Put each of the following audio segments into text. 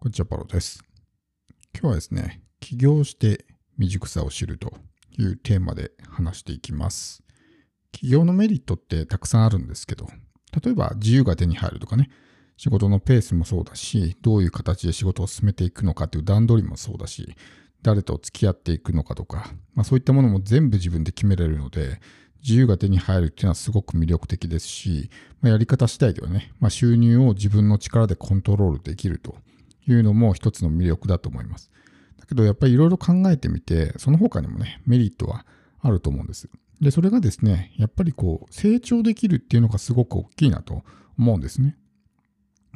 こんにちは、パロです。今日はですね、起業して未熟さを知るというテーマで話していきます。起業のメリットってたくさんあるんですけど、例えば自由が手に入るとかね、仕事のペースもそうだし、どういう形で仕事を進めていくのかという段取りもそうだし、誰と付き合っていくのかとか、まあ、そういったものも全部自分で決めれるので、自由が手に入るっていうのはすごく魅力的ですし、まあ、やり方次第ではね、まあ、収入を自分の力でコントロールできるというのも一つの魅力だと思います。だけどやっぱりいろいろ考えてみて、その他にもね、メリットはあると思うんです。で、それがですね、やっぱりこう、成長できるっていうのがすごく大きいなと思うんですね。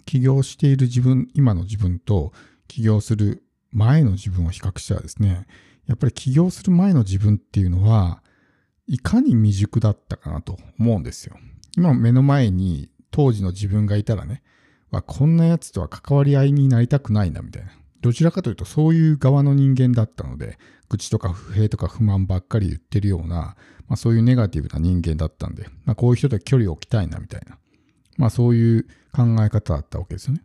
起業している自分、今の自分と起業する前の自分を比較したらですね、やっぱり起業する前の自分っていうのは、いかに未熟だったかなと思うんですよ。今目の前に当時の自分がいたらね、まあ、こんなやつとは関わり合いになりたくないなみたいな。どちらかというとそういう側の人間だったので、愚痴とか不平とか不満ばっかり言ってるような、まあ、そういうネガティブな人間だったんで、まあ、こういう人と距離を置きたいなみたいな、まあ、そういう考え方だったわけですよね。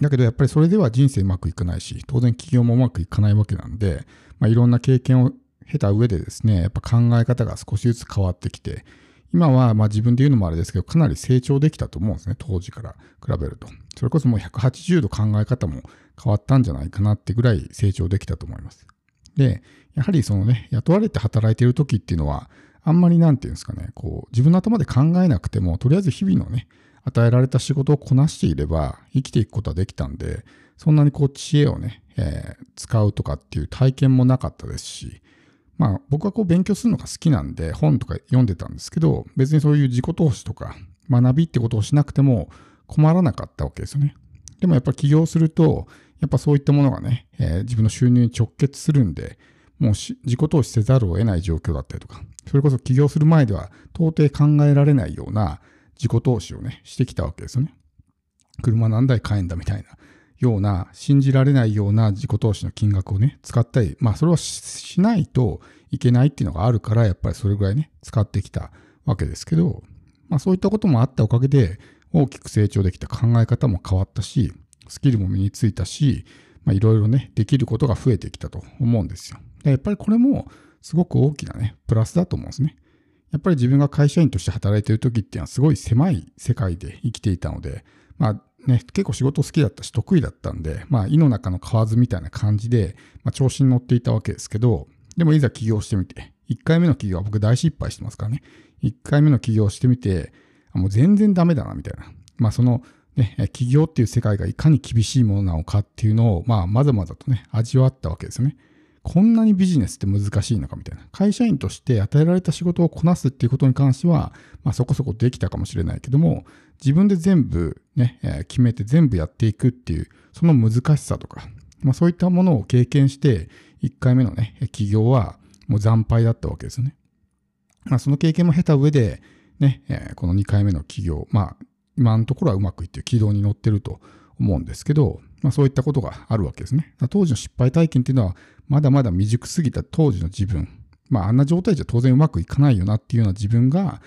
だけどやっぱりそれでは人生うまくいかないし、当然企業もうまくいかないわけなんで、まあ、いろんな経験を経た上でですね、やっぱ考え方が少しずつ変わってきて、今はまあ自分で言うのもあれですけど、かなり成長できたと思うんですね、当時から比べると。それこそもう180度考え方も変わったんじゃないかなってぐらい成長できたと思います。で、やはりそのね、雇われて働いている時っていうのは、あんまりなんていうんですかね、こう、自分の頭で考えなくても、とりあえず日々のね、与えられた仕事をこなしていれば生きていくことはできたんで、そんなにこう知恵をね、えー、使うとかっていう体験もなかったですし、まあ僕はこう勉強するのが好きなんで本とか読んでたんですけど、別にそういう自己投資とか学びってことをしなくても困らなかったわけですよね。でもやっぱ起業すると、やっぱそういったものがね、えー、自分の収入に直結するんで、もう自己投資せざるを得ない状況だったりとか、それこそ起業する前では到底考えられないような自己投資をね、してきたわけですよね。車何台買えんだみたいなような、信じられないような自己投資の金額をね、使ったり、まあそれはしないといけないっていうのがあるから、やっぱりそれぐらいね、使ってきたわけですけど、まあそういったこともあったおかげで、大きく成長できた考え方も変わったし、スキルも身についたし、まあいろいろね、できることが増えてきたと思うんですよ。でやっぱりこれもすごく大きなね、プラスだと思うんですね。やっぱり自分が会社員として働いている時っていうのはすごい狭い世界で生きていたので、まあね、結構仕事好きだったし得意だったんで、まあ、胃の中の蛙みたいな感じで、まあ、調子に乗っていたわけですけど、でもいざ起業してみて、1回目の起業は僕大失敗してますからね、1回目の起業してみて、もう全然ダメだな、みたいな。まあ、その、ね、起業っていう世界がいかに厳しいものなのかっていうのを、まあ、まざまざとね、味わったわけですよね。こんなにビジネスって難しいのかみたいな。会社員として与えられた仕事をこなすっていうことに関しては、まあそこそこできたかもしれないけども、自分で全部ね、えー、決めて全部やっていくっていう、その難しさとか、まあそういったものを経験して、1回目のね、起業はもう惨敗だったわけですよね。まあその経験も経た上で、ね、えー、この2回目の起業、まあ今のところはうまくいって軌道に乗ってると思うんですけど、まあそういったことがあるわけですね。当時の失敗体験っていうのは、まだまだ未熟すぎた当時の自分、まああんな状態じゃ当然うまくいかないよなっていうような自分が、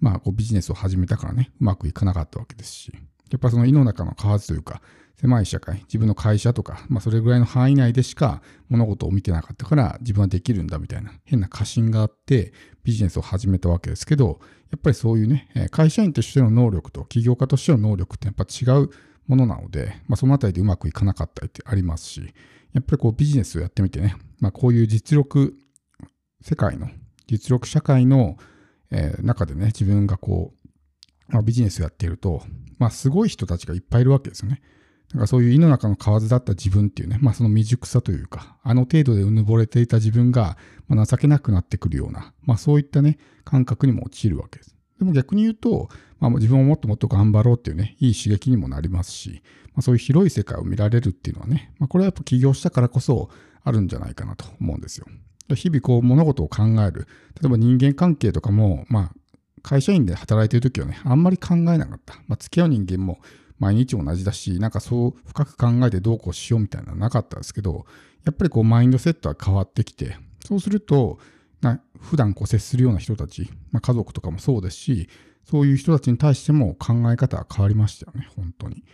まあこうビジネスを始めたからね、うまくいかなかったわけですし、やっぱその胃の中の蛙というか、狭い社会、自分の会社とか、まあそれぐらいの範囲内でしか物事を見てなかったから自分はできるんだみたいな変な過信があってビジネスを始めたわけですけど、やっぱりそういうね、会社員としての能力と起業家としての能力ってやっぱ違うものなので、まあそのあたりでうまくいかなかったりってありますし、やっぱりこうビジネスをやってみてね、まあ、こういう実力世界の実力社会の、えー、中でね自分がこう、まあ、ビジネスやっていると、まあ、すごい人たちがいっぱいいるわけですよね。だからそういう胃の中の蛙だった自分っていうね、まあその未熟さというか、あの程度でうぬぼれていた自分が、まあ、情けなくなってくるような、まあそういったね、感覚にも陥るわけです。でも逆に言うと、まあ、自分をもっともっと頑張ろうっていうね、いい刺激にもなりますし、まあ、そういう広い世界を見られるっていうのはね、まあ、これはやっぱ起業したからこそあるんじゃないかなと思うんですよ。日々こう物事を考える。例えば人間関係とかも、まあ、会社員で働いてる時はね、あんまり考えなかった。まあ、付き合う人間も毎日同じだし、なんかそう深く考えてどうこうしようみたいなのはなかったですけど、やっぱりこうマインドセットは変わってきて、そうすると、な普段こう接するような人たち、まあ、家族とかもそうですし、そういう人たちに対しても考え方は変わりましたよね、本当に。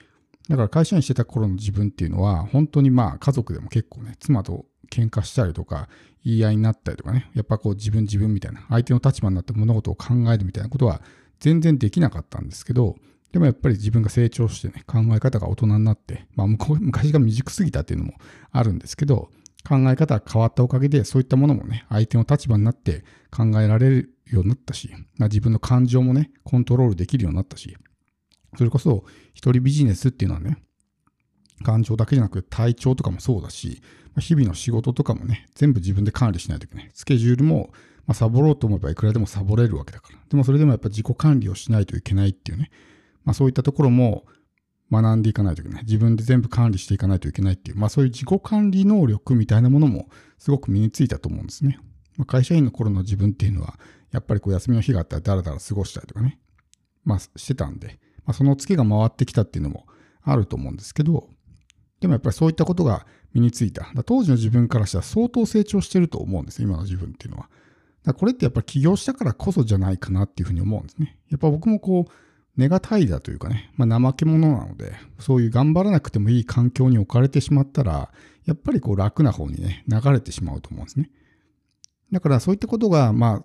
だから会社員してた頃の自分っていうのは、本当にまあ家族でも結構ね、妻と喧嘩したりとか、言い合いになったりとかね、やっぱこう自分自分みたいな、相手の立場になって物事を考えるみたいなことは全然できなかったんですけど、でもやっぱり自分が成長してね、考え方が大人になって、まあ 昔が未熟すぎたっていうのもあるんですけど、考え方が変わったおかげで、そういったものもね、相手の立場になって考えられるようになったし、まあ、自分の感情もね、コントロールできるようになったし、それこそ一人ビジネスっていうのはね、感情だけじゃなくて体調とかもそうだし、日々の仕事とかもね、全部自分で管理しないといけない。スケジュールも、まあ、サボろうと思えばいくらでもサボれるわけだから。でもそれでもやっぱ自己管理をしないといけないっていうね、まあそういったところも学んでいかないといけない。自分で全部管理していかないといけないっていう、まあそういう自己管理能力みたいなものもすごく身についたと思うんですね。まあ、会社員の頃の自分っていうのは、やっぱりこう休みの日があったらダラダラ過ごしたりとかね、まあしてたんで、まあ、そのツケが回ってきたっていうのもあると思うんですけど、でもやっぱりそういったことが身についた。当時の自分からしたら相当成長してると思うんです今の自分っていうのは。だこれってやっぱり起業したからこそじゃないかなっていうふうに思うんですね。やっぱ僕もこう、ネガタイだというかね、まあ、怠け者なので、そういう頑張らなくてもいい環境に置かれてしまったら、やっぱりこう楽な方にね、流れてしまうと思うんですね。だからそういったことが、まあ、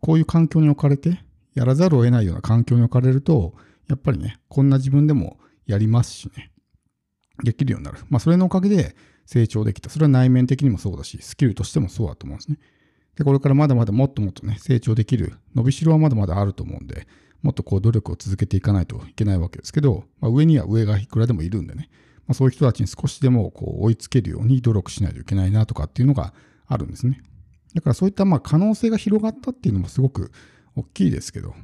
こういう環境に置かれて、やらざるを得ないような環境に置かれると、やっぱりね、こんな自分でもやりますしね、できるようになる。まあ、それのおかげで成長できた。それは内面的にもそうだし、スキルとしてもそうだと思うんですね。で、これからまだまだもっともっとね、成長できる、伸びしろはまだまだあると思うんで、もっとこう努力を続けていかないといけないわけですけど、まあ、上には上がいくらでもいるんでね、まあ、そういう人たちに少しでもこう追いつけるように努力しないといけないなとかっていうのがあるんですね。だからそういったまあ可能性が広がったっていうのもすごく大きいですけど、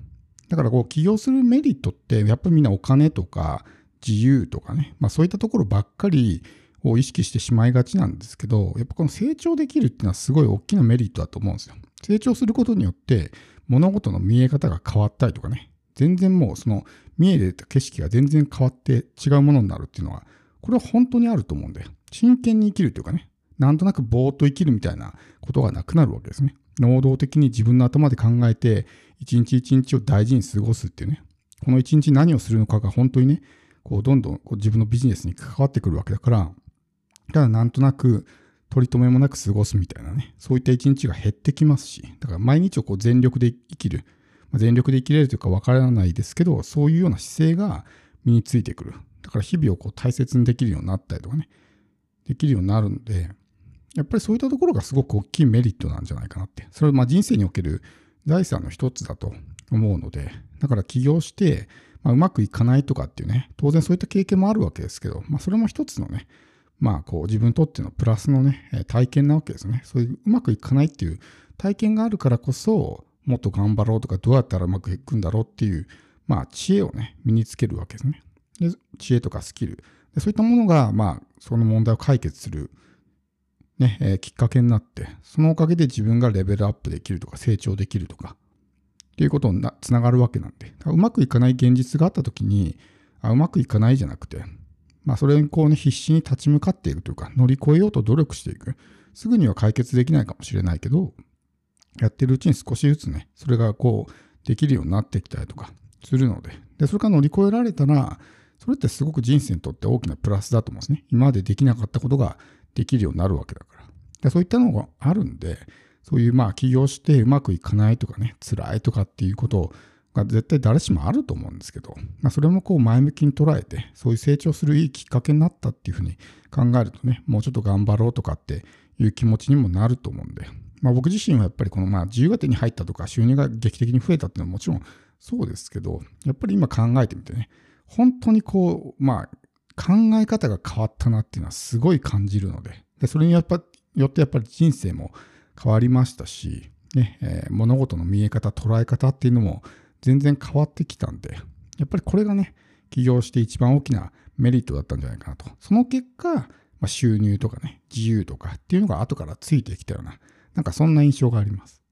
だからこう起業するメリットってやっぱりみんなお金とか自由とかね、まあそういったところばっかりを意識してしまいがちなんですけど、やっぱこの成長できるっていうのはすごい大きなメリットだと思うんですよ。成長することによって物事の見え方が変わったりとかね、全然もうその見えてた景色が全然変わって違うものになるっていうのは、これは本当にあると思うんで、真剣に生きるというかね、なんとなくぼーっと生きるみたいなことがなくなるわけですね。能動的に自分の頭で考えて、一日一日を大事に過ごすっていうね、この一日何をするのかが本当にね、こうどんどんこう自分のビジネスに関わってくるわけだから、ただなんとなく取り留めもなく過ごすみたいなね、そういった一日が減ってきますし、だから毎日をこう全力で生きる、ま全力で生きれるというか分からないですけど、そういうような姿勢が身についてくる。だから日々をこう大切にできるようになったりとかね、できるようになるんで、やっぱりそういったところがすごく大きいメリットなんじゃないかなって。それはま人生における財産の一つだと思うので、だから起業して、ま、うまくいかないとかっていうね、当然そういった経験もあるわけですけど、まあ、それも一つのね、まあ、こう自分にとってのプラスのね、体験なわけですね。そういううまくいかないっていう体験があるからこそ、もっと頑張ろうとか、どうやったらうまくいくんだろうっていう、まあ、知恵をね、身につけるわけですね。で知恵とかスキル。でそういったものが、まあ、その問題を解決するね、えー、きっかけになって、そのおかげで自分がレベルアップできるとか成長できるとか、っていうことになつながるわけなんで、うまくいかない現実があった時に、あうまくいかないじゃなくて、まあそれにこうね、必死に立ち向かっていくというか、乗り越えようと努力していく。すぐには解決できないかもしれないけど、やってるうちに少しずつね、それがこう、できるようになってきたりとかするので、で、それから乗り越えられたら、それってすごく人生にとって大きなプラスだと思うんですね。今までできなかったことができるようになるわけだから。でそういったのがあるんで、そういうまあ起業してうまくいかないとかね、辛いとかっていうことが絶対誰しもあると思うんですけど、まあ、それもこう前向きに捉えて、そういう成長するいいきっかけになったっていうふうに考えるとね、もうちょっと頑張ろうとかっていう気持ちにもなると思うんで、まあ、僕自身はやっぱりこのまあ自由が手に入ったとか収入が劇的に増えたっていうのはもちろんそうですけど、やっぱり今考えてみてね、本当にこう、まあ考え方が変わったなっていうのはすごい感じるので、でそれにやっぱよってやっぱり人生も変わりましたし、ねえー、物事の見え方、捉え方っていうのも全然変わってきたんで、やっぱりこれがね、起業して一番大きなメリットだったんじゃないかなと。その結果、まあ、収入とかね、自由とかっていうのが後からついてきたような、なんかそんな印象があります。